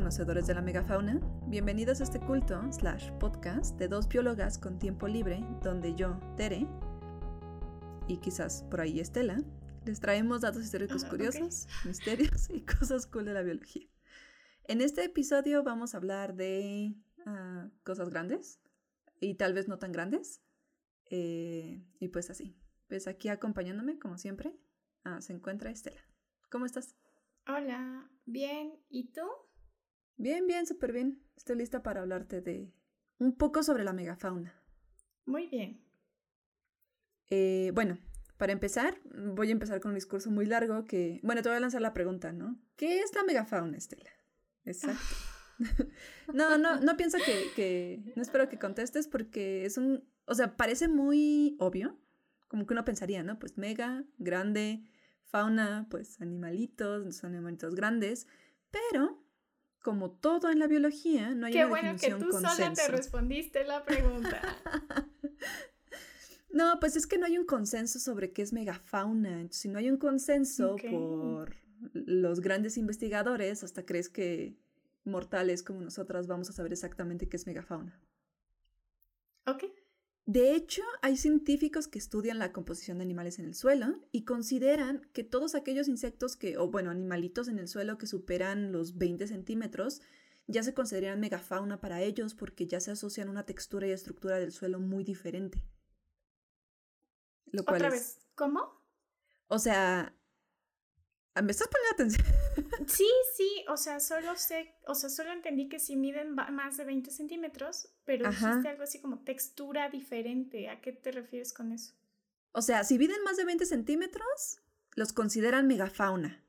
Conocedores de la megafauna, bienvenidos a este culto slash podcast de dos biólogas con tiempo libre donde yo, Tere, y quizás por ahí Estela, les traemos datos históricos curiosos, misterios y cosas cool de la biología. En este episodio vamos a hablar de ah, cosas grandes y tal vez no tan grandes. eh, y pues así. Pues aquí acompañándome, como siempre, ah, se encuentra Estela. ¿Cómo estás? Hola, bien, ¿y tú? Bien, bien, súper bien. Estoy lista para hablarte de un poco sobre la megafauna. Muy bien. Eh, bueno, para empezar, voy a empezar con un discurso muy largo que, bueno, te voy a lanzar la pregunta, ¿no? ¿Qué es la megafauna, Estela? Exacto. no, no, no pienso que, que, no espero que contestes porque es un, o sea, parece muy obvio, como que uno pensaría, ¿no? Pues mega, grande, fauna, pues animalitos, son animalitos grandes, pero como todo en la biología, no hay Qué una bueno que tú sola te consenso. respondiste la pregunta. No, pues es que no hay un consenso sobre qué es megafauna. Si no hay un consenso Ok. por los grandes investigadores, hasta crees que mortales como nosotras vamos a saber exactamente qué es megafauna. ok, De hecho, hay científicos que estudian la composición de animales en el suelo y consideran que todos aquellos insectos que, o bueno, animalitos en el suelo que superan los 20 centímetros, ya se consideran megafauna para ellos porque ya se asocian una textura y estructura del suelo muy diferente. Lo cual otra es- vez, ¿cómo? O sea, ¿me estás poniendo atención? Sí, sí, o sea, solo sé, o sea, solo entendí que si miden más de 20 centímetros, pero Ajá. dijiste algo así como textura diferente. ¿A qué te refieres con eso? O sea, si miden más de 20 centímetros, los consideran megafauna.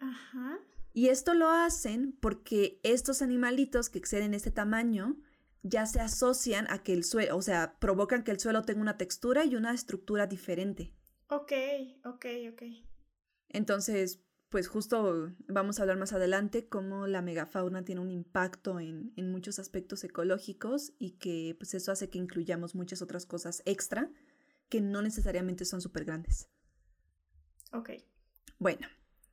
Ajá. Y esto lo hacen porque estos animalitos que exceden este tamaño ya se asocian a que el suelo, o sea, provocan que el suelo tenga una textura y una estructura diferente. Ok, ok, ok. Entonces, pues justo vamos a hablar más adelante cómo la megafauna tiene un impacto en, en muchos aspectos ecológicos y que pues eso hace que incluyamos muchas otras cosas extra que no necesariamente son súper grandes. Ok. Bueno,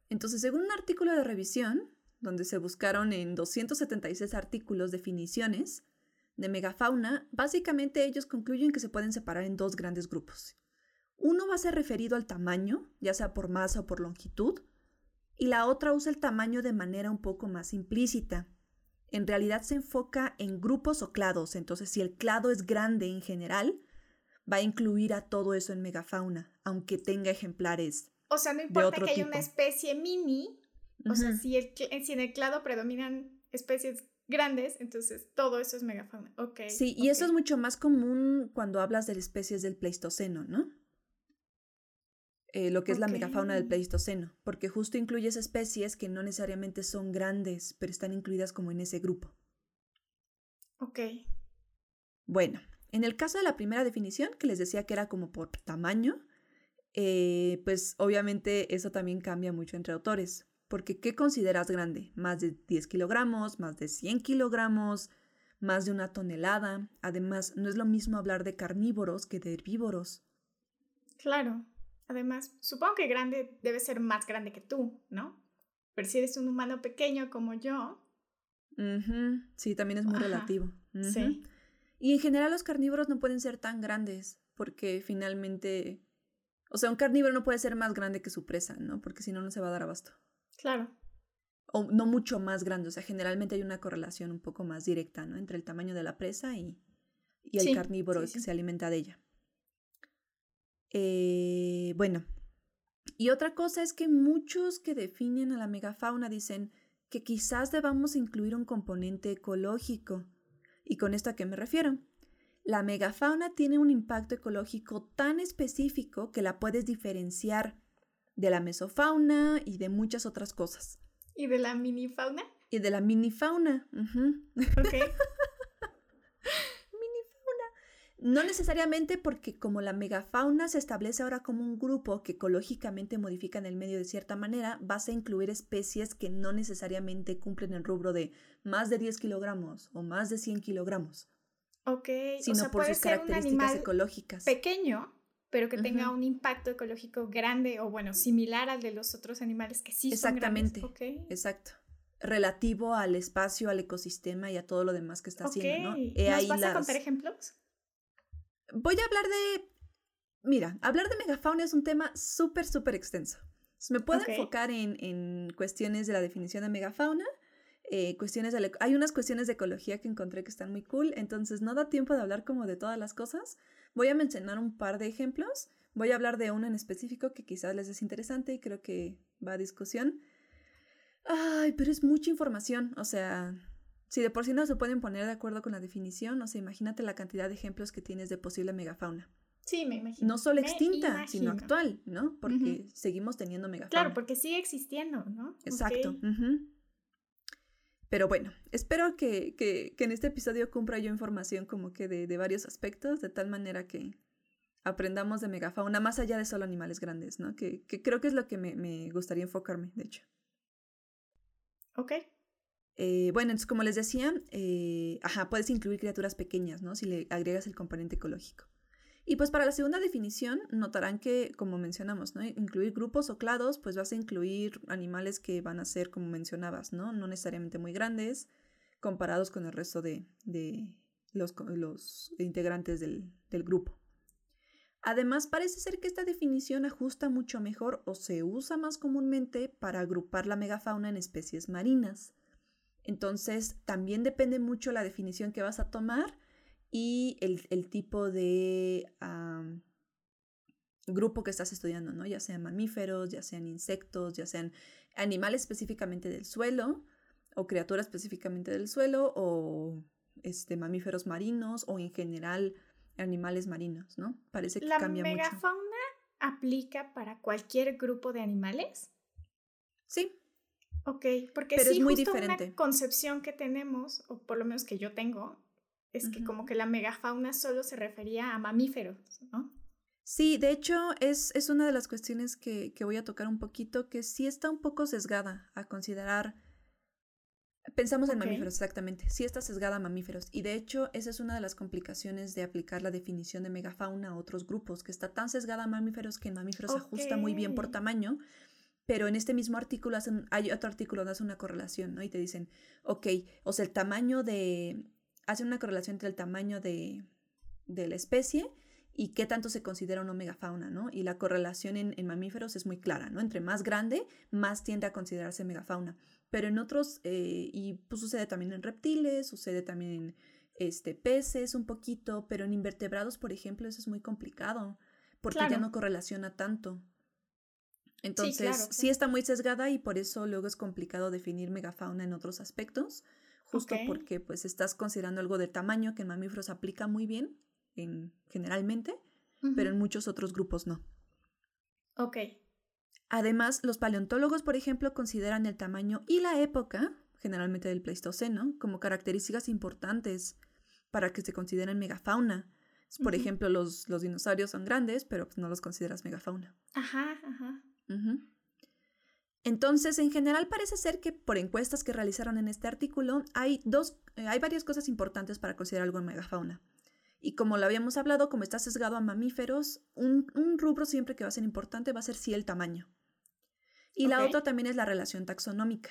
entonces según un artículo de revisión, donde se buscaron en 276 artículos definiciones de megafauna, básicamente ellos concluyen que se pueden separar en dos grandes grupos. Uno va a ser referido al tamaño, ya sea por masa o por longitud, y la otra usa el tamaño de manera un poco más implícita. En realidad se enfoca en grupos o clados, entonces si el clado es grande en general, va a incluir a todo eso en megafauna, aunque tenga ejemplares O sea, no importa que haya una especie mini, o sea, si, el cl- si en el clado predominan especies grandes, entonces todo eso es megafauna. Ok. Sí, y eso es mucho más común cuando hablas de especies del Pleistoceno, ¿no? Eh, lo que es la megafauna del. Pleistoceno, porque justo incluyes especies que no necesariamente son grandes, pero están incluidas como en ese grupo. Ok. Bueno, en el caso de la primera definición, que les decía que era como por tamaño, eh, pues obviamente eso también cambia mucho entre autores, porque ¿qué consideras grande? ¿Más de 10 kilogramos? ¿Más de 100 kilogramos? ¿Más de una tonelada? Además, no es lo mismo hablar de carnívoros que de herbívoros. Claro. Además, supongo que grande debe ser más grande que tú, ¿no? Pero si eres un humano pequeño como yo, Sí, también es muy Ajá, relativo. Sí. Y en general los carnívoros no pueden ser tan grandes, porque finalmente, o sea, un carnívoro no puede ser más grande que su presa, ¿no? Porque si no, no se va a dar abasto. Claro. O no mucho más grande, o sea, generalmente hay una correlación un poco más directa, ¿no? Entre el tamaño de la presa y, y el Sí, carnívoro sí, que se alimenta de ella. Eh, bueno, y otra cosa es que muchos que definen a la megafauna dicen que quizás debamos incluir un componente ecológico. ¿Y con esto a qué me refiero? La megafauna tiene un impacto ecológico tan específico que la puedes diferenciar de la mesofauna y de muchas otras cosas. ¿Y de la minifauna? Y de la minifauna. Ok. No necesariamente porque como la megafauna se establece ahora como un grupo que ecológicamente modifican el medio de cierta manera, vas a incluir especies que no necesariamente cumplen el rubro de más de 10 kilogramos o más de 100 kilogramos, Ok. sino o sea, por puede sus ser un características animal ecológicas. pequeño, pero que tenga un impacto ecológico grande o bueno, similar al de los otros animales que sí Exactamente. son grandes. Exacto. Relativo al espacio, al ecosistema y a todo lo demás que está haciendo, ¿no? ¿Nos vas a contar ejemplos? Voy a hablar de... Mira, hablar de megafauna es un tema súper, súper extenso. Me puedo enfocar en, en, cuestiones de la definición de megafauna, eh, cuestiones de hay unas cuestiones de ecología que encontré que están muy cool, entonces no da tiempo de hablar como de todas las cosas. Voy a mencionar un par de ejemplos, voy a hablar de uno en específico que quizás les es interesante y creo que va a discusión. Ay, pero es mucha información, o sea, si de por sí no se pueden poner de acuerdo con la definición, o sea, imagínate la cantidad de ejemplos que tienes de posible megafauna. Sí, me imagino. No solo extinta, sino actual, ¿no? Porque seguimos teniendo megafauna. Claro, porque sigue existiendo, ¿no? Exacto. Pero bueno, espero que, que, que, en este episodio cumpla yo información como que de, de, varios aspectos, de tal manera que aprendamos de megafauna más allá de solo animales grandes, ¿no? Que, que creo que es lo que me, me gustaría enfocarme, de hecho. Ok. Eh, bueno, entonces como les decía, eh, ajá, puedes incluir criaturas pequeñas, ¿no? Si le agregas el componente ecológico. Y pues para la segunda definición notarán que, como mencionamos, ¿no? Incluir grupos o clados, pues vas a incluir animales que van a ser, como mencionabas, ¿no? No necesariamente muy grandes comparados con el resto de, de los, los, integrantes del, del grupo. Además, parece ser que esta definición ajusta mucho mejor o se usa más comúnmente para agrupar la megafauna en especies marinas. Entonces, también depende mucho la definición que vas a tomar y el, tipo de grupo que estás estudiando, ¿no? Ya sean mamíferos, ya sean insectos, ya sean animales específicamente del suelo o criaturas específicamente del suelo o este, mamíferos marinos o en general animales marinos, ¿no? Parece que cambia mucho. ¿La megafauna aplica para cualquier grupo de animales? Sí. Ok, porque Pero es muy diferente. una concepción que tenemos, o por lo menos que yo tengo, es que como que la megafauna solo se refería a mamíferos, ¿no? Sí, de hecho es, es una de las cuestiones que, que, voy a tocar un poquito, que sí está un poco sesgada a considerar, pensamos en mamíferos exactamente, sí está sesgada a mamíferos, y de hecho esa es una de las complicaciones de aplicar la definición de megafauna a otros grupos, que está tan sesgada a mamíferos que en mamíferos se ajusta muy bien por tamaño, pero en este mismo artículo hacen, hay otro artículo donde hace una correlación, ¿no? Y te dicen, ok, o sea, el tamaño de, hace una correlación entre el tamaño de, de, la especie y qué tanto se considera una megafauna, ¿no? Y la correlación en, en, mamíferos es muy clara, ¿no? Entre más grande, más tiende a considerarse megafauna. Pero en otros, eh, y pues sucede también en reptiles, sucede también en este, peces un poquito, pero en invertebrados, por ejemplo, eso es muy complicado, porque ya no correlaciona tanto. Entonces, sí, está muy sesgada y por eso luego es complicado definir megafauna en otros aspectos justo porque pues estás considerando algo de tamaño que en mamíferos aplica muy bien, en, generalmente, pero en muchos otros grupos no. Ok. Además, los paleontólogos, por ejemplo, consideran el tamaño y la época, generalmente del Pleistoceno, como características importantes para que se consideren megafauna. Por ejemplo, los, los, dinosaurios son grandes, pero pues, no los consideras megafauna. Ajá, ajá. Entonces, en general parece ser que por encuestas que realizaron en este artículo hay, dos, eh, hay varias cosas importantes para considerar algo en megafauna. Y como lo habíamos hablado, como está sesgado a mamíferos, un, rubro siempre que va a ser importante va a ser sí el tamaño. Y la otra también es la relación taxonómica.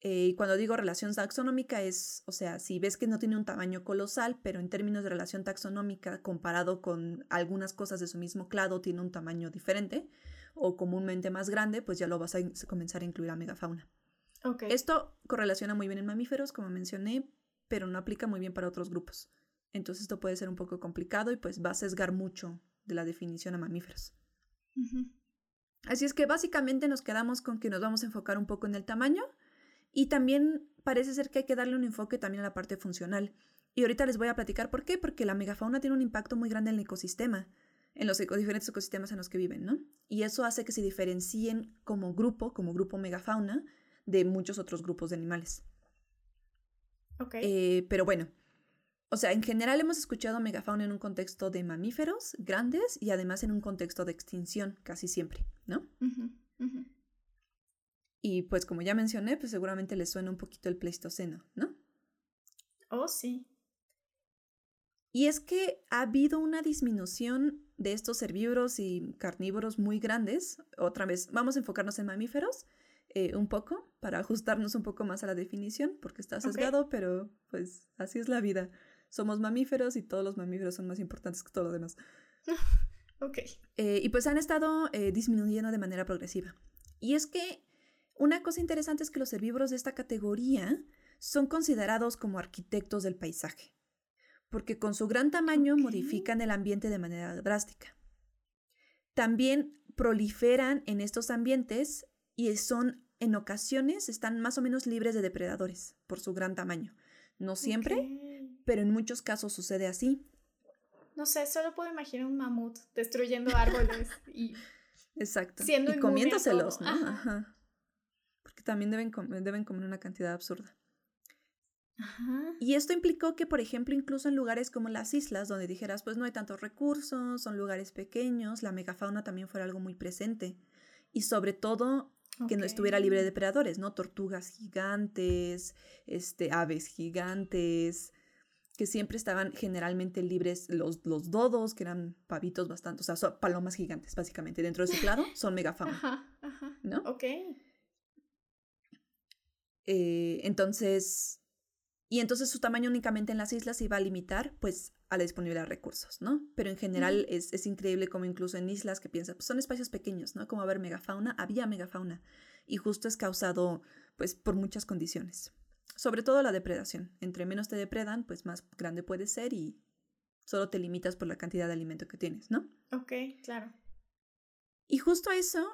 Eh, y cuando digo relación taxonómica es, o sea, si ves que no tiene un tamaño colosal, pero en términos de relación taxonómica comparado con algunas cosas de su mismo clado tiene un tamaño diferente, o comúnmente más grande, pues ya lo vas a comenzar a incluir a megafauna. Okay. Esto correlaciona muy bien en mamíferos, como mencioné, pero no aplica muy bien para otros grupos. Entonces esto puede ser un poco complicado y pues va a sesgar mucho de la definición a mamíferos. Así es que básicamente nos quedamos con que nos vamos a enfocar un poco en el tamaño y también parece ser que hay que darle un enfoque también a la parte funcional. Y ahorita les voy a platicar por qué, porque la megafauna tiene un impacto muy grande en el ecosistema en los diferentes ecosistemas en los que viven, ¿no? Y eso hace que se diferencien como grupo, como grupo megafauna, de muchos otros grupos de animales. Ok. Eh, pero bueno, o sea, en general hemos escuchado megafauna en un contexto de mamíferos grandes y además en un contexto de extinción, casi siempre, ¿no? Y pues como ya mencioné, pues seguramente les suena un poquito el Pleistoceno, ¿no? Oh, sí. Y es que ha habido una disminución de estos herbívoros y carnívoros muy grandes, otra vez, vamos a enfocarnos en mamíferos eh, un poco para ajustarnos un poco más a la definición, porque está sesgado, pero pues así es la vida. Somos mamíferos y todos los mamíferos son más importantes que todo lo demás. ok. Eh, y pues han estado eh, disminuyendo de manera progresiva. Y es que una cosa interesante es que los herbívoros de esta categoría son considerados como arquitectos del paisaje, porque con su gran tamaño modifican el ambiente de manera drástica. También proliferan en estos ambientes y son, en ocasiones, están más o menos libres de depredadores por su gran tamaño. No siempre, pero en muchos casos sucede así. No sé, solo puedo imaginar un mamut destruyendo árboles y... Exacto. Siendo y comiéndoselos, ¿no? Ajá. Porque también deben, deben comer una cantidad absurda. Y esto implicó que, por ejemplo, incluso en lugares como las islas, donde dijeras, pues no hay tantos recursos, son lugares pequeños, la megafauna también fuera algo muy presente. Y sobre todo, que no estuviera libre de depredadores, ¿no? Tortugas gigantes, este, aves gigantes, que siempre estaban generalmente libres, los, los dodos, que eran pavitos bastante, o sea, son palomas gigantes, básicamente, dentro de su claro, son megafauna. Ajá, ajá. ¿No? Ok. Eh, entonces, y entonces su tamaño únicamente en las islas se iba a limitar pues a la disponibilidad de recursos, ¿no? Pero en general es, es, increíble como incluso en islas que piensas, pues son espacios pequeños, ¿no? Como haber megafauna, había megafauna. Y justo es causado pues por muchas condiciones. Sobre todo la depredación. Entre menos te depredan, pues más grande puede ser y solo te limitas por la cantidad de alimento que tienes, ¿no? Ok, claro. Y justo eso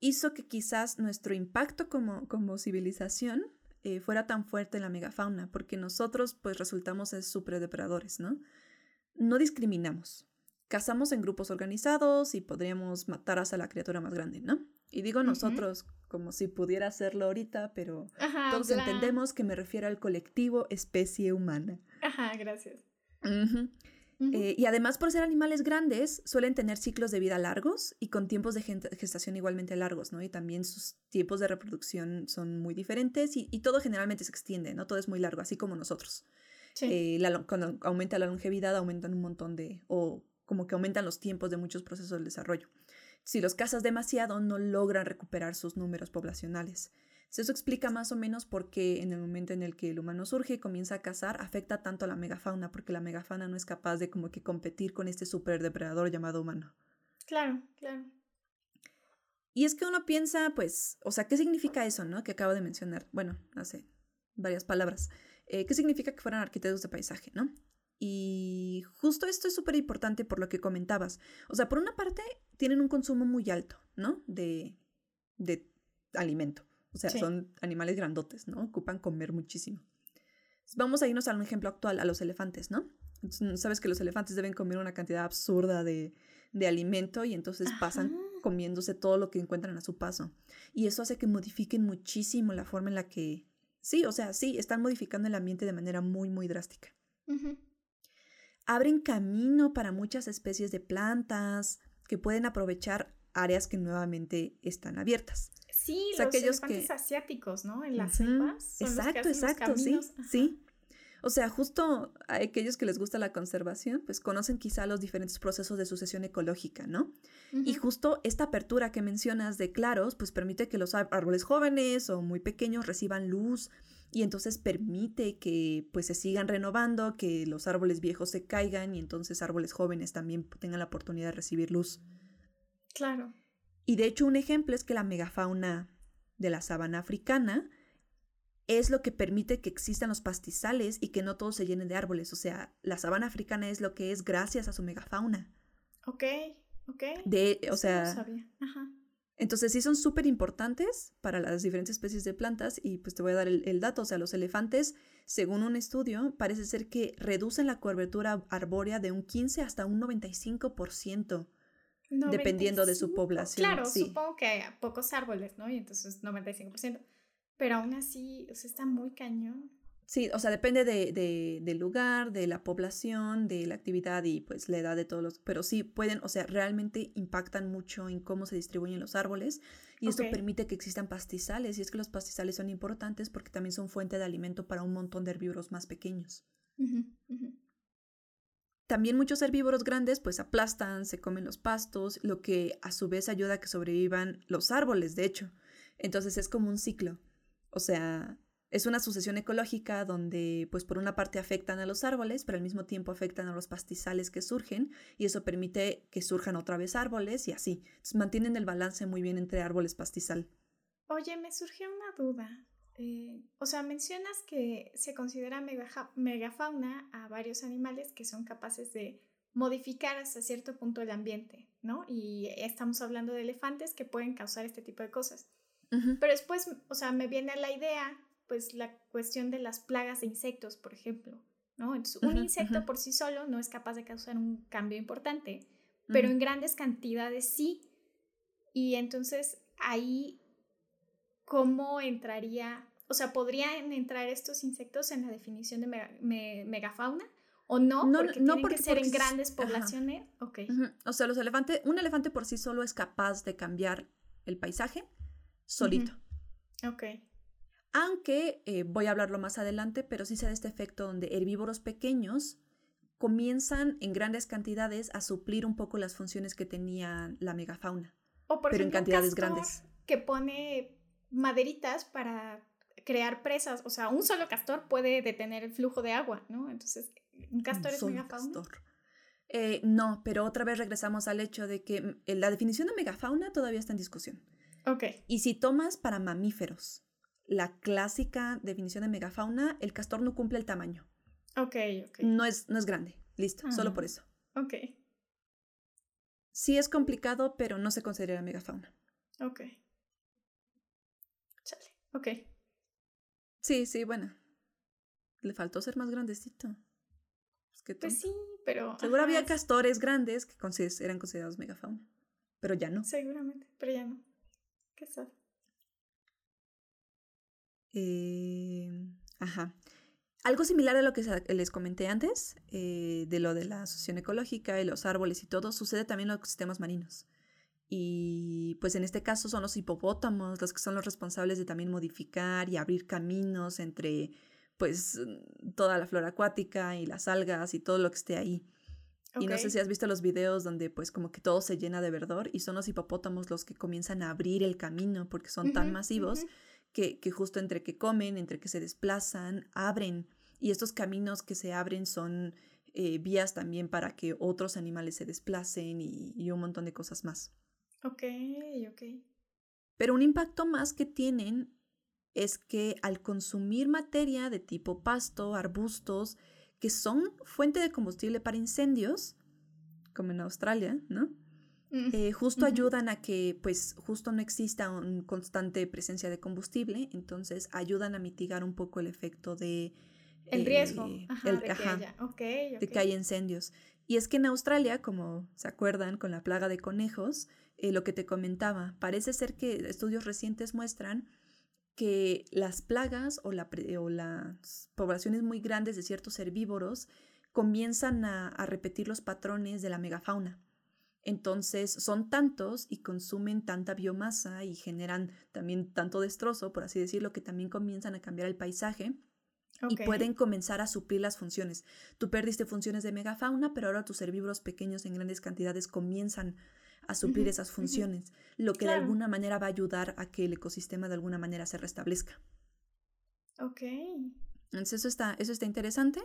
hizo que quizás nuestro impacto como, como civilización eh, fuera tan fuerte la megafauna, porque nosotros pues resultamos ser superdepredadores, ¿no? No discriminamos. Cazamos en grupos organizados y podríamos matar hasta la criatura más grande, ¿no? Y digo nosotros como si pudiera hacerlo ahorita, pero todos entendemos que me refiero al colectivo especie humana. Ajá, gracias. Eh, y además por ser animales grandes, suelen tener ciclos de vida largos y con tiempos de gestación igualmente largos, ¿no? Y también sus tiempos de reproducción son muy diferentes y, todo generalmente se extiende, ¿no? Todo es muy largo, así como nosotros. Eh, cuando aumenta la longevidad, aumentan un montón de, o como que aumentan los tiempos de muchos procesos del desarrollo. Si los cazas demasiado, no logran recuperar sus números poblacionales. Eso explica más o menos por qué en el momento en el que el humano surge y comienza a cazar, afecta tanto a la megafauna, porque la megafauna no es capaz de como que competir con este superdepredador llamado humano. Claro, claro. Y es que uno piensa, pues, o sea, ¿qué significa eso, no? Que acabo de mencionar. Bueno, hace varias palabras. Eh, ¿Qué significa que fueran arquitectos de paisaje, no? Y justo esto es súper importante por lo que comentabas. O sea, por una parte, tienen un consumo muy alto, ¿no? De, de alimento. O sea, son animales grandotes, ¿no? Ocupan comer muchísimo. Vamos a irnos a un ejemplo actual, a los elefantes, ¿no? Sabes que los elefantes deben comer una cantidad absurda de, de alimento y entonces pasan comiéndose todo lo que encuentran a su paso. Y eso hace que modifiquen muchísimo la forma en la que... Sí, o sea, sí, están modificando el ambiente de manera muy, muy drástica. Abren camino para muchas especies de plantas que pueden aprovechar áreas que nuevamente están abiertas. Sí, los aquellos elefantes asiáticos, ¿no? En las selvas. exacto, exacto, sí, sí. O sea, justo aquellos que les gusta la conservación, pues conocen quizá los diferentes procesos de sucesión ecológica, ¿no? Y justo esta apertura que mencionas de claros, pues permite que los árboles jóvenes o muy pequeños reciban luz y entonces permite que pues se sigan renovando, que los árboles viejos se caigan y entonces árboles jóvenes también tengan la oportunidad de recibir luz. Claro. Y de hecho un ejemplo es que la megafauna de la sabana africana es lo que permite que existan los pastizales y que no todos se llenen de árboles. O sea, la sabana africana es lo que es gracias a su megafauna. Ok, ok. De, o sea, entonces sí son súper importantes para las diferentes especies de plantas y pues te voy a dar el, el, dato. O sea, los elefantes, según un estudio, parece ser que reducen la cobertura arbórea de un 15 hasta un 95% dependiendo de su población. Claro, supongo que hay pocos árboles, ¿no? Y entonces 95%. Pero aún así, o sea, está muy cañón. Sí, o sea, depende de, del lugar, de la población, de la actividad y pues la edad de todos los... Pero sí pueden, o sea, realmente impactan mucho en cómo se distribuyen los árboles y esto permite que existan pastizales y es que los pastizales son importantes porque también son fuente de alimento para un montón de herbívoros más pequeños. También muchos herbívoros grandes pues aplastan, se comen los pastos, lo que a su vez ayuda a que sobrevivan los árboles, de hecho. Entonces es como un ciclo. O sea, es una sucesión ecológica donde, pues por una parte afectan a los árboles, pero al mismo tiempo afectan a los pastizales que surgen y eso permite que surjan otra vez árboles y así. mantienen el balance muy bien entre árboles pastizal. Oye, me surgió una duda. Eh, o sea, mencionas que se considera megafauna a varios animales que son capaces de modificar hasta cierto punto el ambiente, ¿no? Y estamos hablando de elefantes que pueden causar este tipo de cosas. Pero después, o sea, me viene la idea pues la cuestión de las plagas de insectos, por ejemplo, ¿no? Entonces, un insecto por sí solo no es capaz de causar un cambio importante, pero en grandes cantidades sí. Y entonces ahí, ¿cómo entraría? O sea, ¿podrían entrar estos insectos en la definición de megafauna? ¿O no? no porque no tienen que ser en grandes poblaciones. O sea, los elefantes, un elefante por sí solo es capaz de cambiar el paisaje solito. Ok aunque eh, voy a hablarlo más adelante, pero sí se da este efecto donde herbívoros pequeños comienzan en grandes cantidades a suplir un poco las funciones que tenía la megafauna, o por pero en cantidades grandes. Que pone maderitas para crear presas, o sea, un solo castor puede detener el flujo de agua, ¿no? Entonces, ¿un castor es megafauna? Eh, no, pero otra vez regresamos al hecho de que mm, la definición de megafauna todavía está en discusión. Ok. Y si tomas para mamíferos, la clásica definición de megafauna, el castor no cumple el tamaño. Ok, ok. No es, no es grande, listo, solo por ah, eso. Ok. Sí es complicado, pero no se considera megafauna. Ok. Ok. Sí, sí, bueno. Le faltó ser más grandecito. que pues sí, pero... Seguro había castores grandes que eran considerados megafauna, pero ya no. Seguramente, pero ya no. ¿Qué sabe? Eh, ajá. Algo similar a lo que les comenté antes, eh, de lo de la asociación ecológica y los árboles y todo, sucede también en los ecosistemas marinos. Y pues en este caso son los hipopótamos los que son los responsables de también modificar y abrir caminos entre pues toda la flora acuática y las algas y todo lo que esté ahí. Y no sé si has visto los videos donde pues como que todo se llena de verdor y son los hipopótamos los que comienzan a abrir el camino porque son tan masivos que, justo entre que comen, entre que se desplazan, abren. Y estos caminos que se abren son eh, vías también para que otros animales se desplacen y, un montón de cosas más. Ok, ok. Pero un impacto más que tienen es que al consumir materia de tipo pasto, arbustos, que son fuente de combustible para incendios, como en Australia, ¿no? Eh, justo ayudan a que pues justo no exista una constante presencia de combustible, entonces ayudan a mitigar un poco el efecto de... El riesgo de, que haya. de que haya incendios. Y es que en Australia, como se acuerdan con la plaga de conejos, eh, lo que te comentaba, parece ser que estudios recientes muestran que las plagas o, la, o las poblaciones muy grandes de ciertos herbívoros comienzan a repetir los patrones de la megafauna. Entonces son tantos y consumen tanta biomasa y generan también tanto destrozo, por así decirlo, que también comienzan a cambiar el paisaje y pueden comenzar a suplir las funciones. Tú perdiste funciones de megafauna, pero ahora tus herbívoros pequeños en grandes cantidades comienzan a suplir esas funciones, lo que de alguna manera va a ayudar a que el ecosistema de alguna manera se restablezca. Ok. Entonces eso está, eso está interesante.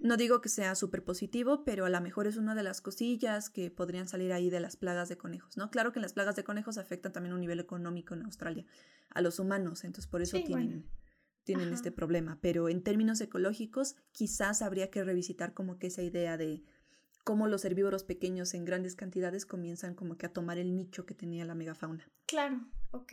No digo que sea súper positivo, pero a lo mejor es una de las cosillas que podrían salir ahí de las plagas de conejos, ¿no? Claro que las plagas de conejos afectan también a un nivel económico en Australia, a los humanos, entonces por eso tienen, tienen este problema. Pero en términos ecológicos, quizás habría que revisitar como que esa idea de cómo los herbívoros pequeños en grandes cantidades comienzan como que a tomar el nicho que tenía la megafauna. Claro, ok.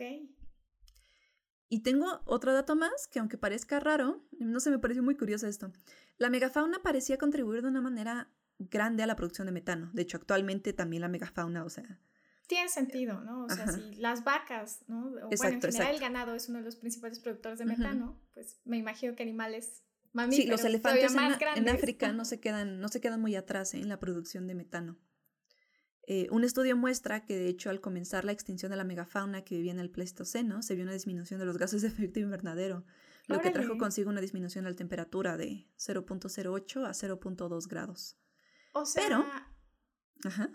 Y tengo otro dato más que aunque parezca raro, no se me pareció muy curioso esto. La megafauna parecía contribuir de una manera grande a la producción de metano. De hecho, actualmente también la megafauna, o sea... Tiene sentido, ¿no? O sea, si las vacas, ¿no? O, bueno, en general el ganado es uno de los principales productores de metano, pues me imagino que animales Sí, los elefantes en, África no se, quedan, no se quedan muy atrás ¿eh? en la producción de metano. Eh, un estudio muestra que, de hecho, al comenzar la extinción de la megafauna que vivía en el Pleistoceno, se vio una disminución de los gases de efecto invernadero, lo que trajo consigo una disminución de la temperatura de 0.08 a 0.2 grados. O sea, Pero, ajá.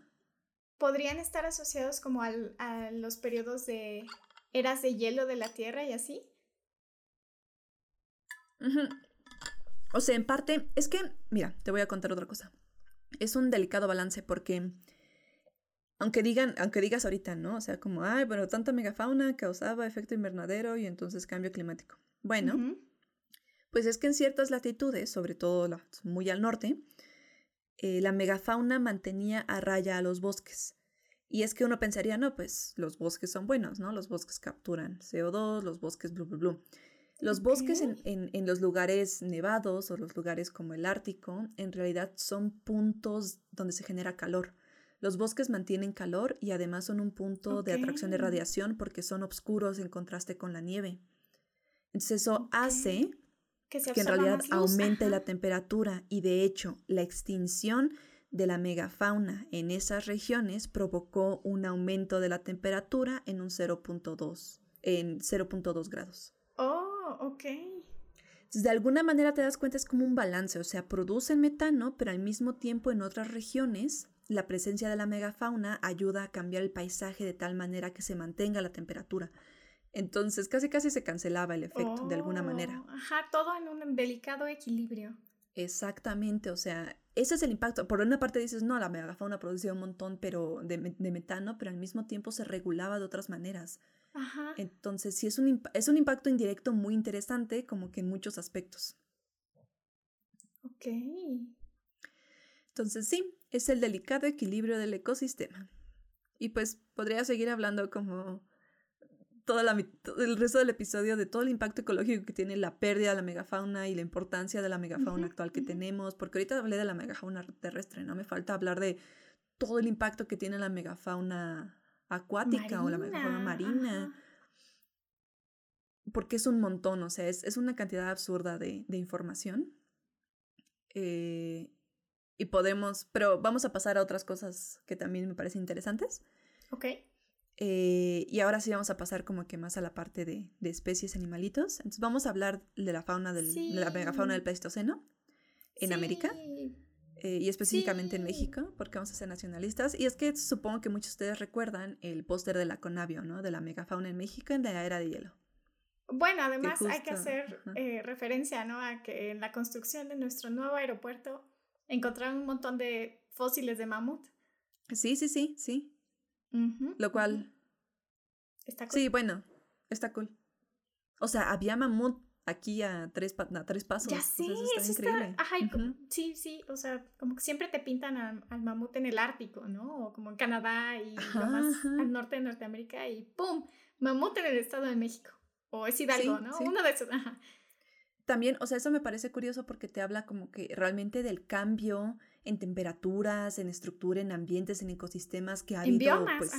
podrían estar asociados como al, a los periodos de eras de hielo de la Tierra y así. O sea, en parte, es que, mira, te voy a contar otra cosa. Es un delicado balance porque, aunque digan, aunque digas ahorita, ¿no? O sea, como, ay, bueno, tanta megafauna causaba efecto invernadero y entonces cambio climático. Bueno, pues es que en ciertas latitudes, sobre todo muy al norte, eh, la megafauna mantenía a raya a los bosques. Y es que uno pensaría, no, pues los bosques son buenos, ¿no? Los bosques capturan CO2, los bosques, blu, blu, blu. Los bosques en, en, los lugares nevados o los lugares como el Ártico, en realidad son puntos donde se genera calor. Los bosques mantienen calor y además son un punto de atracción de radiación porque son oscuros en contraste con la nieve. Entonces eso hace que, en realidad aumente la temperatura y de hecho la extinción de la megafauna en esas regiones provocó un aumento de la temperatura en un 0.2 en 0.2 grados. Oh, ok. Entonces, de alguna manera te das cuenta es como un balance, o sea, producen metano, pero al mismo tiempo en otras regiones la presencia de la megafauna ayuda a cambiar el paisaje de tal manera que se mantenga la temperatura. Entonces casi casi se cancelaba el efecto de alguna manera. Oh, ajá, todo en un delicado equilibrio. Exactamente, o sea, ese es el impacto. Por una parte dices, no, la megafauna producía un montón pero de, metano, pero al mismo tiempo se regulaba de otras maneras. Ajá. Entonces, sí, es un, es un impacto indirecto muy interesante, como que en muchos aspectos. Ok. Entonces, sí, es el delicado equilibrio del ecosistema. Y pues podría seguir hablando como todo el resto del episodio de todo el impacto ecológico que tiene la pérdida de la megafauna y la importancia de la megafauna actual que tenemos, porque ahorita hablé de la megafauna terrestre, ¿no? Me falta hablar de todo el impacto que tiene la megafauna acuática o la megafauna marina. Porque es un montón, o sea, es, es una cantidad absurda de, de información. Eh, y podemos, pero vamos a pasar a otras cosas que también me parecen interesantes. Ok. Eh, y ahora sí vamos a pasar como que más a la parte de, de especies animalitos. Entonces vamos a hablar de la fauna del, de la megafauna del Pleistoceno en América. Eh, y específicamente en México, porque vamos a ser nacionalistas. Y es que supongo que muchos de ustedes recuerdan el póster de la Conavio, ¿no? De la megafauna en México en la era de hielo. Bueno, además hay que hacer eh, referencia, ¿no? A que en la construcción de nuestro nuevo aeropuerto encontraron un montón de fósiles de mamut. Sí, sí, sí, sí. Lo cual... Está cool. Sí, bueno, está cool. O sea, había mamut aquí a tres, a tres pasos. Ya sí, eso está increíble. Ajá, sí, sí, o sea, como que siempre te pintan al, mamut en el Ártico, ¿no? O como en Canadá y lo más al norte de Norteamérica y ¡pum! Mamut en el Estado de México. O es Hidalgo, ¿no? Uno de esos, ajá. También, o sea, eso me parece curioso porque te habla como que realmente del cambio en temperaturas, en estructura, en ambientes, en ecosistemas que ha habido pues,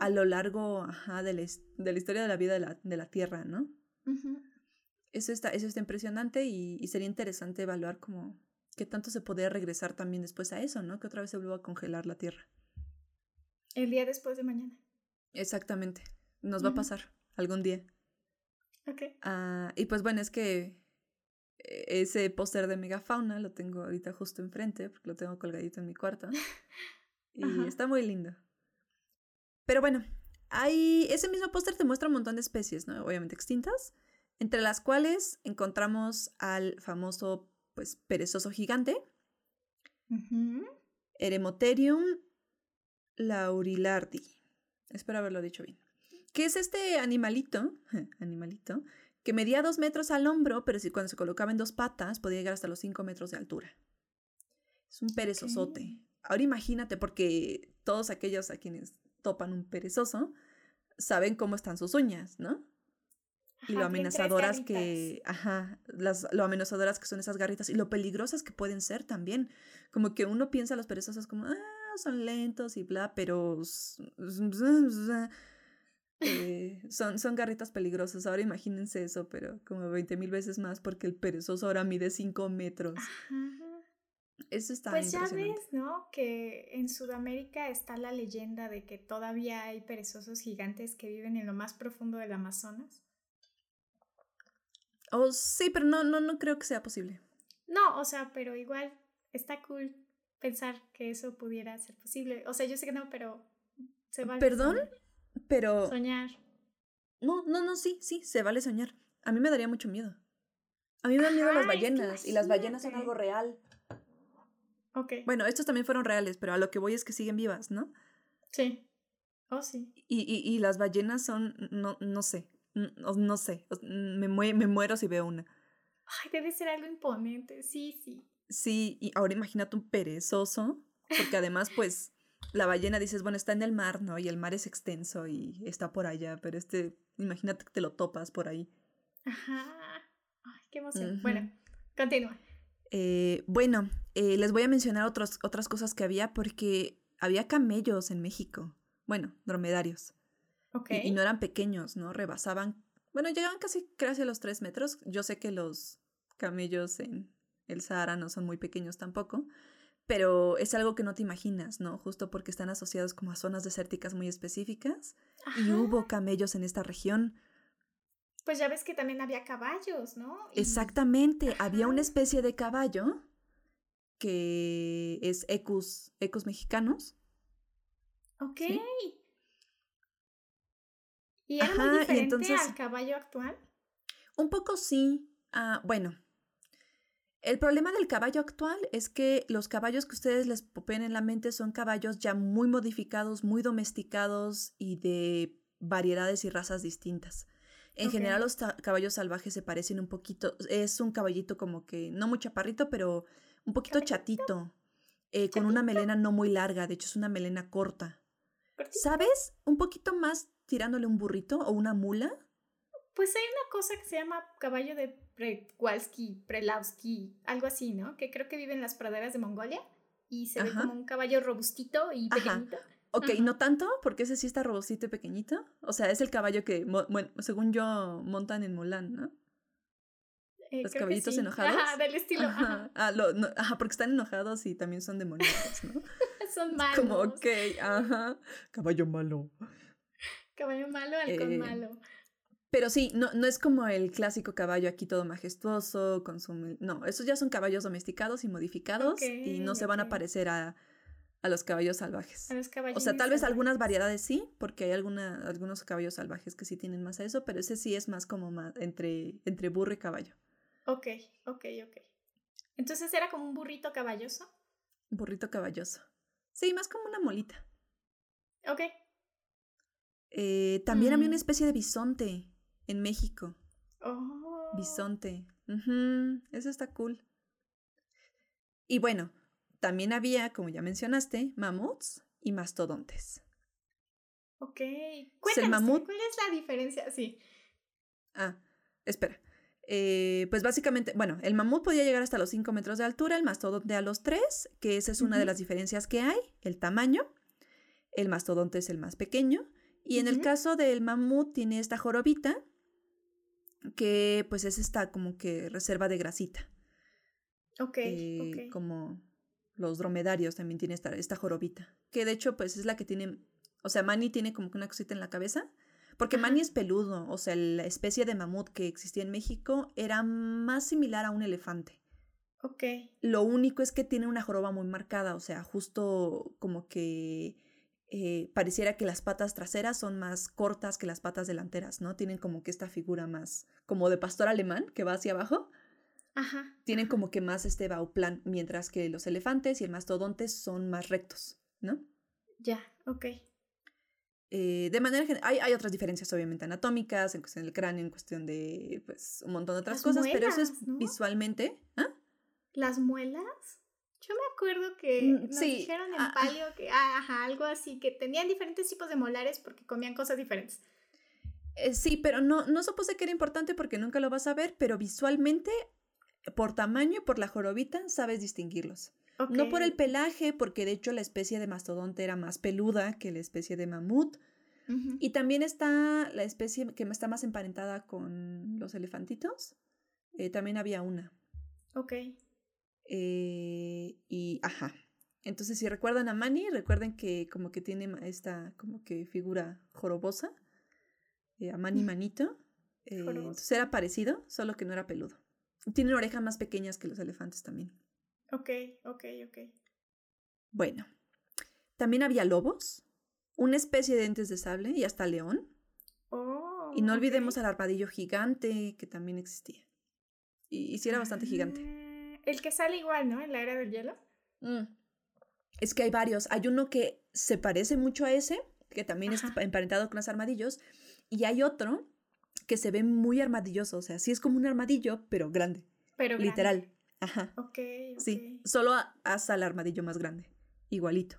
a lo largo ajá, de, la, de, la, historia de la vida de la, de la Tierra, ¿no? Eso, está, eso está impresionante y, sería interesante evaluar como qué tanto se podría regresar también después a eso, ¿no? Que otra vez se vuelva a congelar la Tierra. El día después de mañana. Exactamente. Nos va a pasar algún día. Ok. Ah, y pues bueno, es que ese póster de megafauna lo tengo ahorita justo enfrente, porque lo tengo colgadito en mi cuarto. Y está muy lindo. Pero bueno, hay, ese mismo póster te muestra un montón de especies, ¿no? Obviamente extintas, entre las cuales encontramos al famoso, pues, perezoso gigante, Eremotherium laurilardi. Espero haberlo dicho bien. ¿Qué es este animalito? animalito que medía dos metros al hombro, pero si cuando se colocaba en dos patas podía llegar hasta los cinco metros de altura. Es un perezosote. Ahora imagínate, porque todos aquellos a quienes topan un perezoso saben cómo están sus uñas, ¿no? Y lo amenazadoras que, ajá, las, lo amenazadoras que son esas garritas y lo peligrosas que pueden ser también. Como que uno piensa a los perezosos como, ah, son lentos y bla, pero eh, son, son garritas peligrosas. Ahora imagínense eso, pero como 20 mil veces más porque el perezoso ahora mide 5 metros. Eso está Pues ya ves, ¿no? Que en Sudamérica está la leyenda de que todavía hay perezosos gigantes que viven en lo más profundo del Amazonas. Oh, sí, pero no, no, no creo que sea posible. No, o sea, pero igual está cool pensar que eso pudiera ser posible. O sea, yo sé que no, pero se vale. Perdón, pero... Soñar. No, no, no, sí, sí, se vale soñar. A mí me daría mucho miedo. A mí me dan miedo las ballenas y las ballenas son algo real. Ok. Bueno, estos también fueron reales, pero a lo que voy es que siguen vivas, ¿no? Sí. Oh, sí. Y, y, y las ballenas son, no, no sé, no, no sé, me, me muero si veo una. Ay, debe ser algo imponente, sí, sí. Sí, y ahora imagínate un perezoso, porque además, pues, la ballena dices, bueno, está en el mar, ¿no? Y el mar es extenso y está por allá, pero este, imagínate que te lo topas por ahí. Ajá. Ay, qué emoción. Bueno, continúa. Eh, bueno, eh, les voy a mencionar otros, otras cosas que había porque había camellos en México. Bueno, dromedarios. Y, no eran pequeños, ¿no? Rebasaban. Bueno, llegaban casi, casi a los tres metros. Yo sé que los camellos en el Sahara no son muy pequeños tampoco, pero es algo que no te imaginas, ¿no? Justo porque están asociados como a zonas desérticas muy específicas. Y hubo camellos en esta región. Pues ya ves que también había caballos, ¿no? Exactamente, había una especie de caballo que es ecus, ecus mexicanos. Ok. ¿Y era muy diferente al caballo actual? Un poco sí. Ah, bueno, el problema del caballo actual es que los caballos que ustedes les popen en la mente son caballos ya muy modificados, muy domesticados y de variedades y razas distintas. En general los caballos salvajes se parecen un poquito, es un caballito como que, no muy chaparrito, pero un poquito chatito, eh, con una melena no muy larga, de hecho es una melena corta. ¿Sabes? Un poquito más tirándole un burrito o una mula. Pues hay una cosa que se llama caballo de Prewalski, Prelawski, algo así, ¿no? Que creo que vive en las praderas de Mongolia y se ve como un caballo robustito y pequeñito. Ok, no tanto, porque ese sí está robustito y pequeñito. O sea, es el caballo que, bueno, según yo, montan en Mulan, ¿no? Eh, Los caballitos enojados. Ajá, del estilo. Ajá. Ah, ajá, porque están enojados y también son demoníacos, ¿no? son malos. Como, ok, ajá. Caballo malo. Caballo malo, halcón eh, malo. Pero sí, no, no es como el clásico caballo aquí todo majestuoso, con su... No, esos ya son caballos domesticados y modificados y no se van a parecer a a los caballos salvajes. A los o sea, tal vez algunas variedades sí, porque hay alguna, algunos caballos salvajes que sí tienen más a eso, pero ese sí es más como más entre, entre burro y caballo. Ok, ok, ok. Entonces era como un burrito caballoso. Burrito caballoso. Sí, más como una molita. Ok. Eh, también había una mm. especie de bisonte en México. Oh. Bisonte. Eso está cool. Y bueno, también había, como ya mencionaste, mamuts y mastodontes. Ok. Cuéntanos, ¿cuál es la diferencia? Sí. Ah, espera. Eh, pues básicamente, bueno, el mamut podía llegar hasta los 5 metros de altura, el mastodonte a los 3, que esa es una de las diferencias que hay, el tamaño. El mastodonte es el más pequeño. Y en el caso del mamut tiene esta jorobita, que pues es esta como que reserva de grasita. Ok, eh, Como los dromedarios también tienen esta, esta jorobita. Que de hecho, pues es la que tiene. O sea, Manny tiene como que una cosita en la cabeza. Porque Manny es peludo. O sea, la especie de mamut que existía en México era más similar a un elefante. Ok. Lo único es que tiene una joroba muy marcada. O sea, justo como que. Eh, pareciera que las patas traseras son más cortas que las patas delanteras, ¿no? Tienen como que esta figura más como de pastor alemán que va hacia abajo. Ajá. Tienen como que más este bauplan, mientras que los elefantes y el mastodonte son más rectos, ¿no? Ya, ok. Eh, de manera general, hay, hay, otras diferencias obviamente anatómicas, en cuestión del cráneo, en cuestión de pues un montón de otras cosas, pero eso es visualmente. ¿ah? ¿Las muelas? Yo me acuerdo que mm, nos dijeron en ah, ah. palio que, ajá, algo así, que tenían diferentes tipos de molares porque comían cosas diferentes. Eh, sí, pero no, no supuse que era importante porque nunca lo vas a ver, pero visualmente por tamaño y por la jorobita sabes distinguirlos. No por el pelaje, porque de hecho la especie de mastodonte era más peluda que la especie de mamut. Y también está la especie que está más emparentada con los elefantitos. Eh, también había una. Ok. Eh, y, ajá. Entonces, si recuerdan a Manny, recuerden que como que tiene esta como que figura jorobosa. Eh, a Manny Manito. entonces era parecido, solo que no era peludo. Tienen orejas más pequeñas que los elefantes también. Ok, ok, ok. Bueno, también había lobos, una especie de dientes de sable y hasta león. Oh, y no ok. olvidemos al armadillo gigante que también existía. Y, y sí era bastante gigante. El que sale igual, ¿no? En la era del hielo. Mm. Es que hay varios. Hay uno que se parece mucho a ese, que también Ajá. está emparentado con los armadillos. Y hay otro que se ve muy armadilloso. O sea, sí es como un armadillo, pero grande. Pero grande. Literal. Ajá. Ok, ok. Sí. Solo a- hasta el armadillo más grande. Igualito.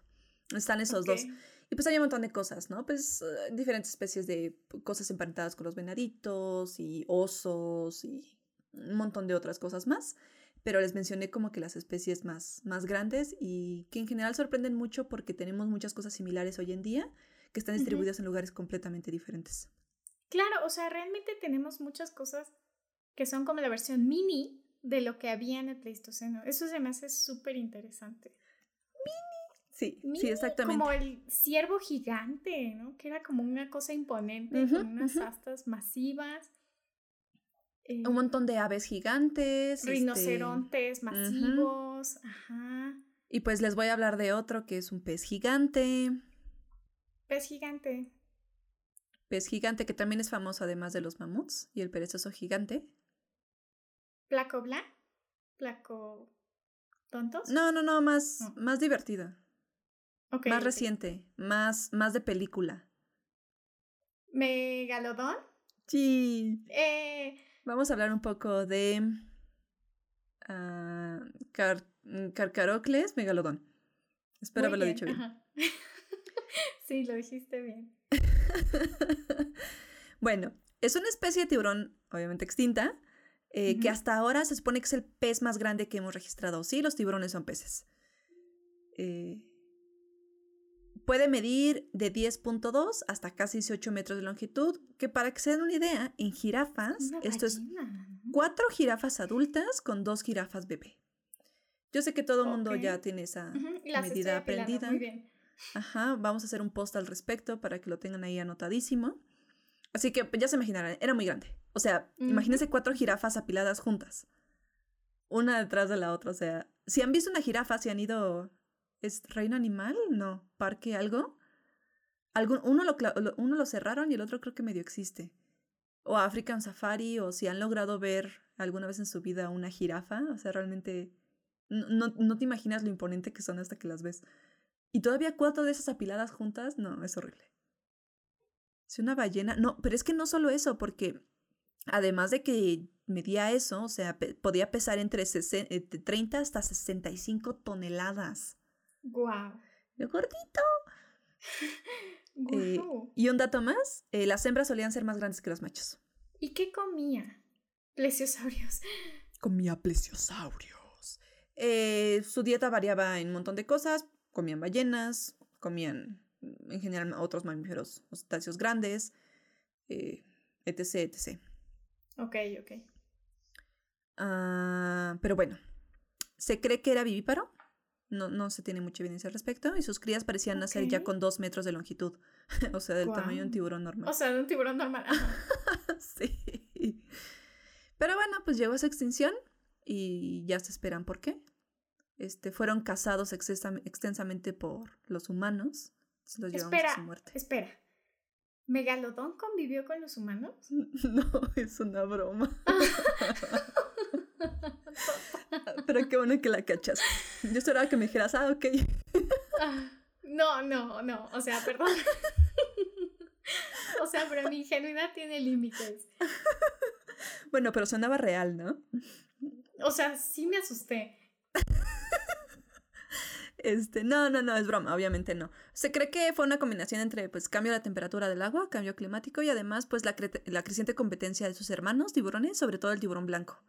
Están esos dos. Y pues hay un montón de cosas, ¿no? Pues eh, diferentes especies de cosas emparentadas con los venaditos y osos y un montón de otras cosas más. Pero les mencioné como que las especies más, más grandes y que en general sorprenden mucho porque tenemos muchas cosas similares hoy en día que están distribuidas en lugares completamente diferentes. Claro, o sea, realmente tenemos muchas cosas que son como la versión mini de lo que había en el Pleistoceno. Eso se me hace súper interesante. Sí, Mini, sí, exactamente. Como el ciervo gigante, ¿no? Que era como una cosa imponente con unas astas masivas. Eh, Un montón de aves gigantes. este, Rinocerontes masivos. Ajá. y pues les voy a hablar de otro que es un pez gigante. Pez gigante. Pez gigante que también es famoso además de los mamuts y el perezoso gigante. Placo bla. Placo tontos. No, no, no, más, más divertido. Más reciente. Más, más de película. Megalodón. Sí. Eh, Vamos a hablar un poco de. ah, Car- mm, Carcarocles megalodón. Espero haberlo dicho bien. ajá. sí, lo dijiste bien. Bueno, es una especie de tiburón, obviamente extinta, eh, que hasta ahora se supone que es el pez más grande que hemos registrado. Sí, los tiburones son peces. Eh, puede medir de 10.2 hasta casi 18 metros de longitud, que para que se den una idea, en jirafas, Una esto es cuatro jirafas adultas con dos jirafas bebé. Yo sé que todo el mundo ya tiene esa medida aprendida. Muy bien. Ajá, vamos a hacer un post al respecto para que lo tengan ahí anotadísimo. Así que ya se imaginarán, era muy grande. O sea, Ujú. imagínense cuatro jirafas apiladas juntas. Una detrás de la otra. O sea, si han visto una jirafa, si han ido... ¿Es reino animal? No, parque algo. Algún, uno, lo, uno lo cerraron y el otro creo que medio existe. O African Safari, o si han logrado ver alguna vez en su vida una jirafa. O sea, realmente no, no, te imaginas lo imponente que son hasta que las ves. Y todavía cuatro de esas apiladas juntas, no, es horrible. Si una ballena, no, pero es que no solo eso, porque además de que medía eso, o sea, podía pesar entre sesen- eh, 30 hasta 65 toneladas. Guau. Lo gordito. Eh, Guau. y un dato más, eh, las hembras solían ser más grandes que los machos. ¿Y qué comía? Plesiosaurios. Comía plesiosaurios. Eh, su dieta variaba en un montón de cosas. Comían ballenas, comían mm, en general otros mamíferos, cetáceos grandes, eh, etc, etc. Ok, ok. Ah, pero bueno, se cree que era vivíparo. No, no se tiene mucha evidencia al respecto. Y sus crías parecían nacer ya con dos metros de longitud. o sea, del tamaño de un tiburón normal. O sea, de un tiburón normal. Sí. Pero bueno, pues llegó a su extinción y ya se esperan por qué. Este, fueron cazados extensamente por los humanos. Se los llevamos a Espera, su muerte. espera. ¿Megalodón convivió con los humanos? No, es una broma. Pero qué bueno que la cachas. Yo esperaba que me dijeras, ah, ok. No, no, no. O sea, perdón. o sea, pero mi ingenuidad tiene límites. Bueno, pero sonaba real, ¿no? O sea, sí me asusté. Este, no, no, no, es broma, obviamente no. Se cree que fue una combinación entre pues cambio de la temperatura del agua, cambio climático y además pues la, cre- la creciente competencia de sus hermanos tiburones, sobre todo el tiburón blanco.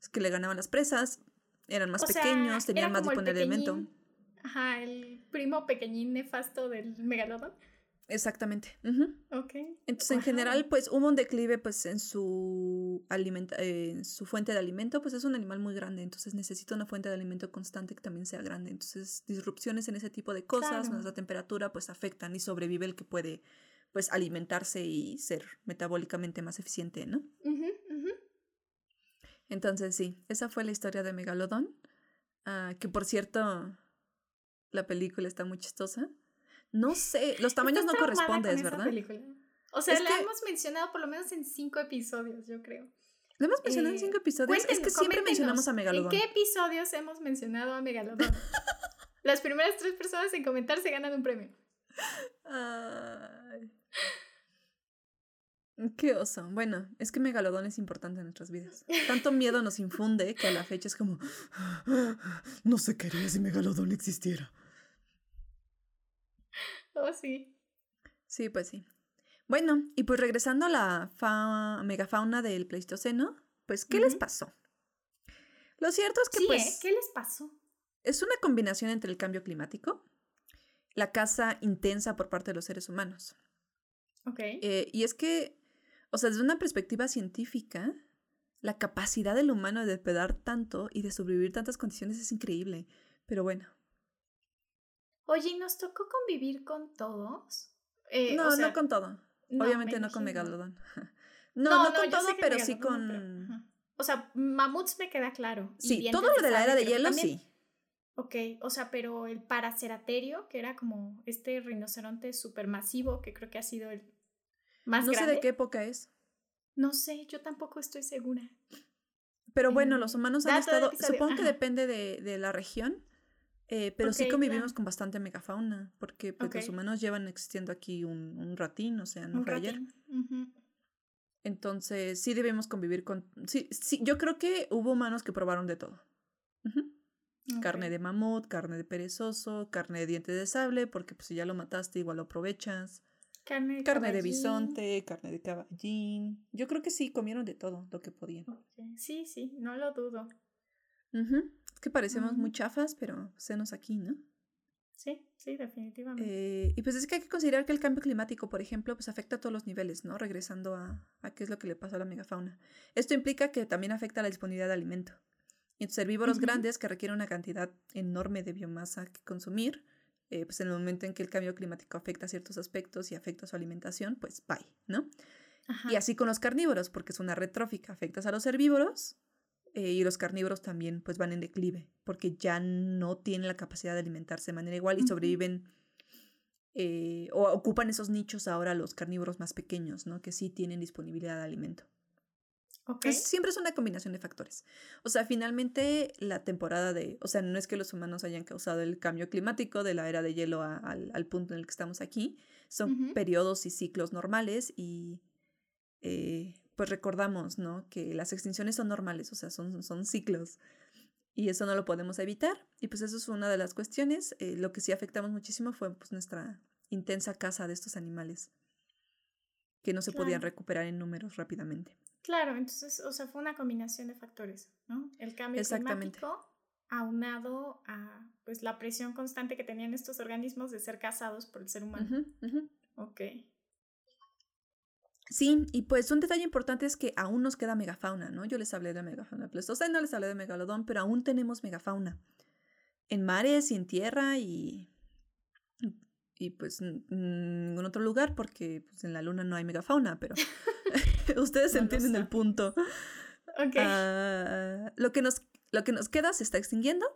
Es que le ganaban las presas, eran más O sea, pequeños, tenían más disponible alimento. pequeñín. Ajá, el primo pequeñín nefasto del megalodón. Exactamente. ujú. Ok. Entonces, en general, pues hubo un declive pues en su alimenta eh, en su fuente de alimento, pues es un animal muy grande, entonces necesita una fuente de alimento constante que también sea grande. Entonces, disrupciones en ese tipo de cosas, Claro. más la temperatura, pues afectan y sobrevive el que puede pues alimentarse y ser metabólicamente más eficiente, ¿no? Entonces, sí, esa fue la historia de Megalodón, ah, que por cierto, La película está muy chistosa. No sé, los tamaños no corresponden, ¿verdad? O sea, la hemos mencionado por lo menos en cinco episodios, yo creo. ¿La hemos mencionado en cinco eh, episodios? Es que siempre mencionamos a Megalodón. ¿En qué episodios hemos mencionado a Megalodón? Las primeras tres personas en comentar se ganan un premio. Ay. Qué oso. Bueno, es que Megalodón es importante en nuestras vidas. Tanto miedo nos infunde que a la fecha es como. No sé qué haría si Megalodón existiera. Oh, sí. Sí, pues sí. Bueno, y pues regresando a la megafauna del Pleistoceno, pues, ¿qué les pasó? Lo cierto es que, pues. ¿eh? ¿Qué les pasó? Es una combinación entre el cambio climático, la caza intensa por parte de los seres humanos. Ok. Eh, y es que o sea, desde una perspectiva científica, la capacidad del humano de depredar tanto y de sobrevivir tantas condiciones es increíble. Pero bueno. Oye, ¿nos tocó convivir con todos? Eh, no, no con todo. Obviamente no con Megalodon. no, no, con todo, pero sí con... O sea, mamuts me queda claro. Sí, todo lo de la era de hielo sí. Ok, o sea, pero el paraceraterio, que era como este rinoceronte supermasivo, que creo que ha sido el no sé de qué época es. No sé, yo tampoco estoy segura. Pero bueno, los humanos han estado, supongo que depende de, la región, eh, pero sí convivimos con bastante megafauna, porque pues, los humanos llevan existiendo aquí un, un ratín, o sea, no fue ayer. Entonces, sí debemos convivir con... Sí, sí, yo creo que hubo humanos que probaron de todo. Carne de mamut, carne de perezoso, carne de diente de sable, porque pues si ya lo mataste igual lo aprovechas. Carne de, bisonte, carne de caballín. Yo creo que sí, comieron de todo lo que podían. Sí, sí, no lo dudo. Es que parecemos muy chafas, pero senos aquí, ¿no? Sí, sí, definitivamente. Eh, y pues es que hay que considerar que el cambio climático, por ejemplo, pues afecta a todos los niveles, ¿no? Regresando a, a qué es lo que le pasa a la megafauna. Esto implica que también afecta a la disponibilidad de alimento. Y entonces herbívoros grandes que requieren una cantidad enorme de biomasa que consumir, eh, pues en el momento en que el cambio climático afecta ciertos aspectos y afecta su alimentación, pues bye, ¿no? Y así con los carnívoros, porque es una red trófica, afectas a los herbívoros eh, y los carnívoros también pues van en declive, porque ya no tienen la capacidad de alimentarse de manera igual y sobreviven eh, o ocupan esos nichos ahora los carnívoros más pequeños, ¿no? Que sí tienen disponibilidad de alimento siempre es una combinación de factores. O sea, finalmente la temporada de, o sea, no es que los humanos hayan causado el cambio climático de la era de hielo al, punto en el que estamos aquí, son periodos y ciclos normales y eh, pues recordamos, ¿no? Que las extinciones son normales, o sea, son, son ciclos y eso no lo podemos evitar y pues eso es una de las cuestiones. Eh, lo que sí afectamos muchísimo fue pues nuestra intensa caza de estos animales que no se podían recuperar en números rápidamente. Claro, entonces, o sea, fue una combinación de factores, ¿no? El cambio climático aunado a pues la presión constante que tenían estos organismos de ser cazados por el ser humano. Ok. Sí, y pues un detalle importante es que aún nos queda megafauna, ¿no? Yo les hablé de megafauna sea, no les hablé de megalodón, pero aún tenemos megafauna. En mares y en tierra y, y pues en otro lugar, porque pues, en la luna no hay megafauna, pero Ustedes entienden el punto. Ah, lo, que nos, lo que nos queda se está extinguiendo.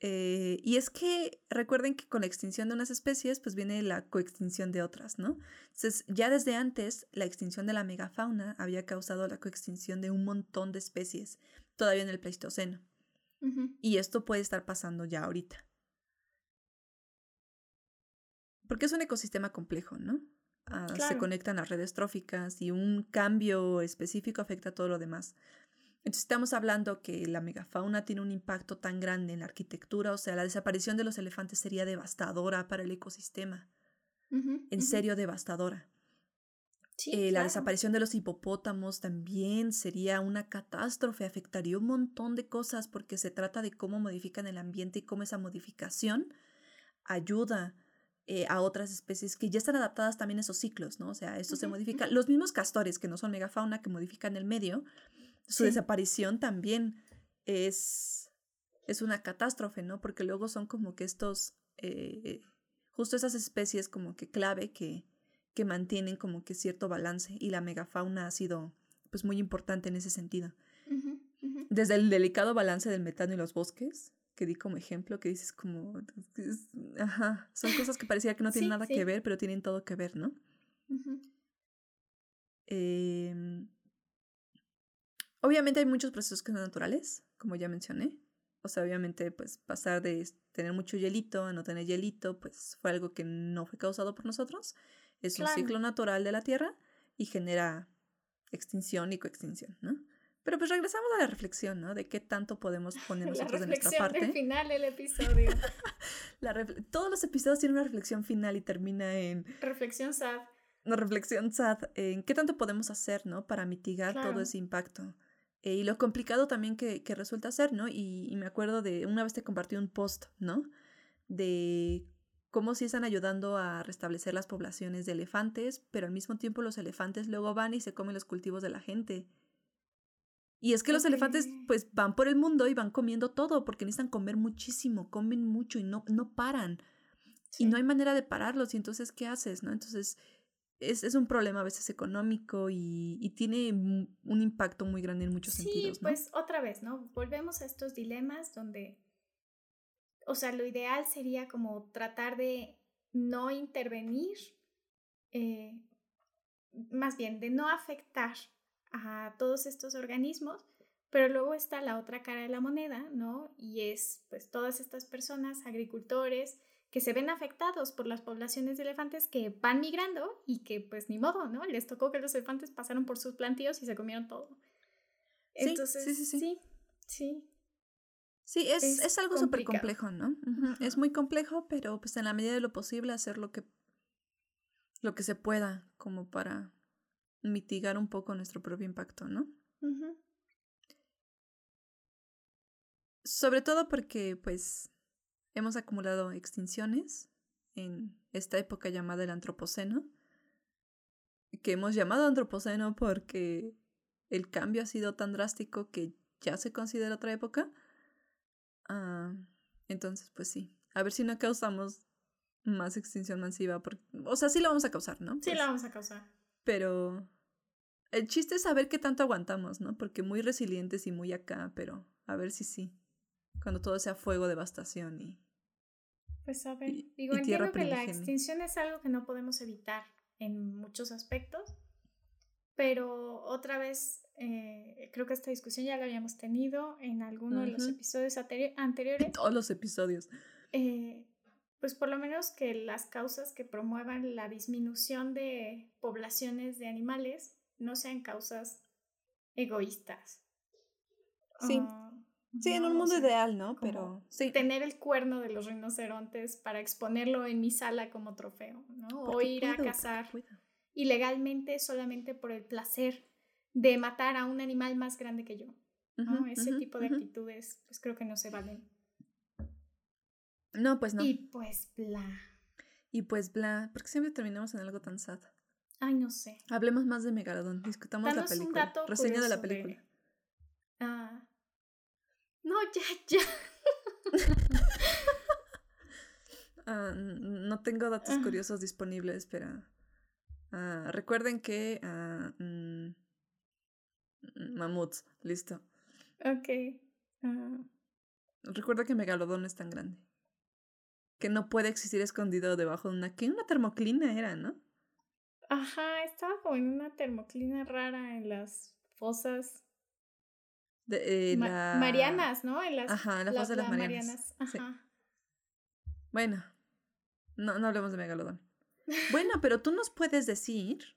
Eh, y es que recuerden que con la extinción de unas especies, pues viene la coextinción de otras, ¿no? Entonces, ya desde antes, la extinción de la megafauna había causado la coextinción de un montón de especies, todavía en el Pleistoceno. Y esto puede estar pasando ya ahorita. Porque es un ecosistema complejo, ¿no? Ah, se conectan a redes tróficas y un cambio específico afecta a todo lo demás. Entonces estamos hablando que la megafauna tiene un impacto tan grande en la arquitectura, o sea, la desaparición de los elefantes sería devastadora para el ecosistema. en serio, devastadora. Eh, la desaparición de los hipopótamos también sería una catástrofe, afectaría un montón de cosas porque se trata de cómo modifican el ambiente y cómo esa modificación ayuda eh, a otras especies que ya están adaptadas también a esos ciclos, ¿no? O sea, esto se modifica. Los mismos castores, que no son megafauna, que modifican el medio, su desaparición también es, es una catástrofe, ¿no? Porque luego son como que estos, eh, justo esas especies como que clave que, que mantienen como que cierto balance y la megafauna ha sido pues muy importante en ese sentido. Desde el delicado balance del metano y los bosques, que di como ejemplo, que dices como, ajá, son cosas que parecía que no tienen nada que ver, pero tienen todo que ver, ¿no? Em, obviamente hay muchos procesos que son naturales, como ya mencioné. O sea, obviamente, pues pasar de tener mucho hielito a no tener hielito, pues fue algo que no fue causado por nosotros. Es un ciclo natural de la Tierra y genera extinción y coextinción, ¿no? Pero pues regresamos a la reflexión, ¿no? De qué tanto podemos poner nosotros de nuestra parte. Del final del episodio. Todos los episodios tienen una reflexión final y termina en... Reflexión sad. Una reflexión sad en qué tanto podemos hacer, ¿no? Para mitigar todo ese impacto. Eh, y lo complicado también que, que resulta ser, ¿no? Y, y, me acuerdo de una vez te compartí un post, ¿no? De cómo sí están ayudando a restablecer las poblaciones de elefantes, pero al mismo tiempo los elefantes luego van y se comen los cultivos de la gente. Y es que los elefantes pues van por el mundo y van comiendo todo porque necesitan comer muchísimo, comen mucho y no, no paran. Y no hay manera de pararlos y entonces ¿qué haces? ¿no? Entonces es, es un problema a veces económico y, y, tiene un impacto muy grande en muchos sentidos. Sí, pues otra vez, ¿no? Volvemos a estos dilemas donde, o sea, lo ideal sería como tratar de no intervenir, eh, más bien de no afectar a todos estos organismos, pero luego está la otra cara de la moneda, ¿no? Y es pues todas estas personas, agricultores, que se ven afectados por las poblaciones de elefantes que van migrando y que pues ni modo, ¿no? Les tocó que los elefantes pasaron por sus plantíos y se comieron todo. Entonces, sí, sí, sí. Sí, sí. es, es, algo súper complejo, ¿no? Es muy complejo, pero pues en la medida de lo posible hacer lo que, lo que se pueda como para mitigar un poco nuestro propio impacto, ¿no? Sobre todo porque pues hemos acumulado extinciones en esta época llamada el Antropoceno, que hemos llamado Antropoceno porque el cambio ha sido tan drástico que ya se considera otra época. Ah, entonces, pues sí, a ver si no causamos más extinción masiva. o sea, sí la vamos a causar, ¿no? Sí la vamos a causar. Pero el chiste es saber qué tanto aguantamos, ¿no? Porque muy resilientes y muy acá, pero a ver si sí. Cuando todo sea fuego, devastación y pues a ver, digo, entiendo que la extinción es algo que no podemos evitar en muchos aspectos, pero otra vez, eh, creo que esta discusión ya la habíamos tenido en alguno de los episodios anteriores. Todos los episodios. Eh, pues por lo menos que las causas que promuevan la disminución de poblaciones de animales no sean causas egoístas. Sí. Ah, Sí, en un mundo ideal, ¿no? Pero sí. Tener el cuerno de los rinocerontes para exponerlo en mi sala como trofeo, ¿no? o ir a cazar ilegalmente solamente por el placer de matar a un animal más grande que yo. ¿no? Ese tipo de actitudes, pues creo que no se valen. No, pues no. Y pues bla. Y pues bla, porque siempre terminamos en algo tan sad. Ay, no sé. Hablemos más de Megalodon, discutamos la película. Reseña de la película. Ah, no, ya, ya. Ah, no tengo datos ah. curiosos disponibles, pero uh, recuerden que uh, mamuts, listo. Ok. Recuerda que Megalodón es tan grande. Que no puede existir escondido debajo de una... ¿Qué? Una termoclina era, ¿no? Ajá, estaba como en una termoclina rara en las fosas de, eh, Marianas, ¿no? En las, Ajá, la fosa de las Marianas. Ajá. Bueno, no, no hablemos de Megalodón. Bueno, pero tú nos puedes decir,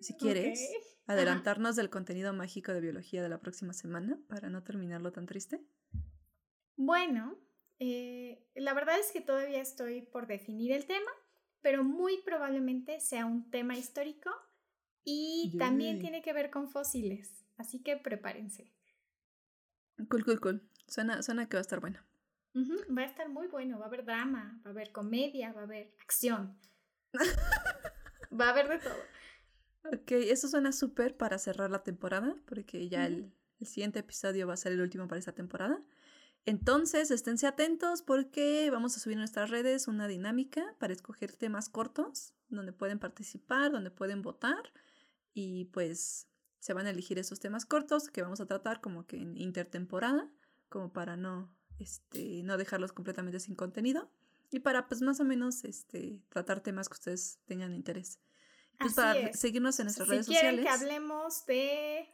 si quieres, adelantarnos del contenido mágico de biología de la próxima semana para no terminarlo tan triste. Bueno, eh, la verdad es que todavía estoy por definir el tema, pero muy probablemente sea un tema histórico y también tiene que ver con fósiles, así que prepárense. Cool, cool, cool. Suena, suena que va a estar bueno. Va a estar muy bueno. Va a haber drama, va a haber comedia, va a haber acción. va a haber de todo. Ok, eso suena súper para cerrar la temporada, porque ya el, el, siguiente episodio va a ser el último para esta temporada. Entonces, esténse atentos porque vamos a subir en nuestras redes una dinámica para escoger temas cortos, donde pueden participar, donde pueden votar. Y pues se van a elegir esos temas cortos que vamos a tratar como que en intertemporada, como para no este, no dejarlos completamente sin contenido y para pues más o menos este, tratar temas que ustedes tengan interés. Pues para seguirnos en nuestras redes sociales. Si quieren que hablemos de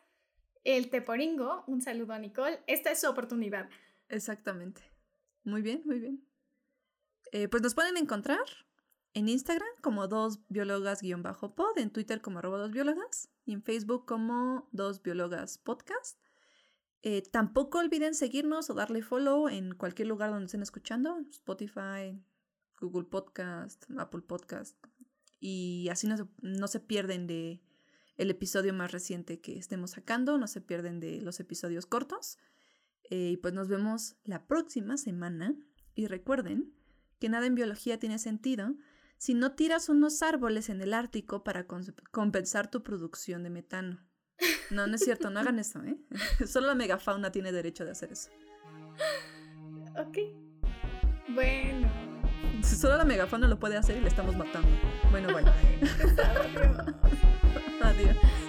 el teporingo, un saludo a Nicole, esta es su oportunidad. Exactamente. Muy bien, muy bien. Eh, pues nos pueden encontrar en Instagram como dos biólogas-pod, en Twitter como arroba dos biólogas y en Facebook como dos biólogas podcast. Eh, tampoco olviden seguirnos o darle follow en cualquier lugar donde estén escuchando, Spotify, Google Podcast, Apple Podcast, y así no se, no se pierden de el episodio más reciente que estemos sacando, no se pierden de los episodios cortos. Eh, y pues nos vemos la próxima semana. Y recuerden que nada en biología tiene sentido si no tiras unos árboles en el Ártico para compensar tu producción de metano. No, no es cierto, no hagan eso, ¿eh? Solo la megafauna tiene derecho de hacer eso. Ok. Bueno. Solo la megafauna lo puede hacer y le estamos matando. Bueno, bueno.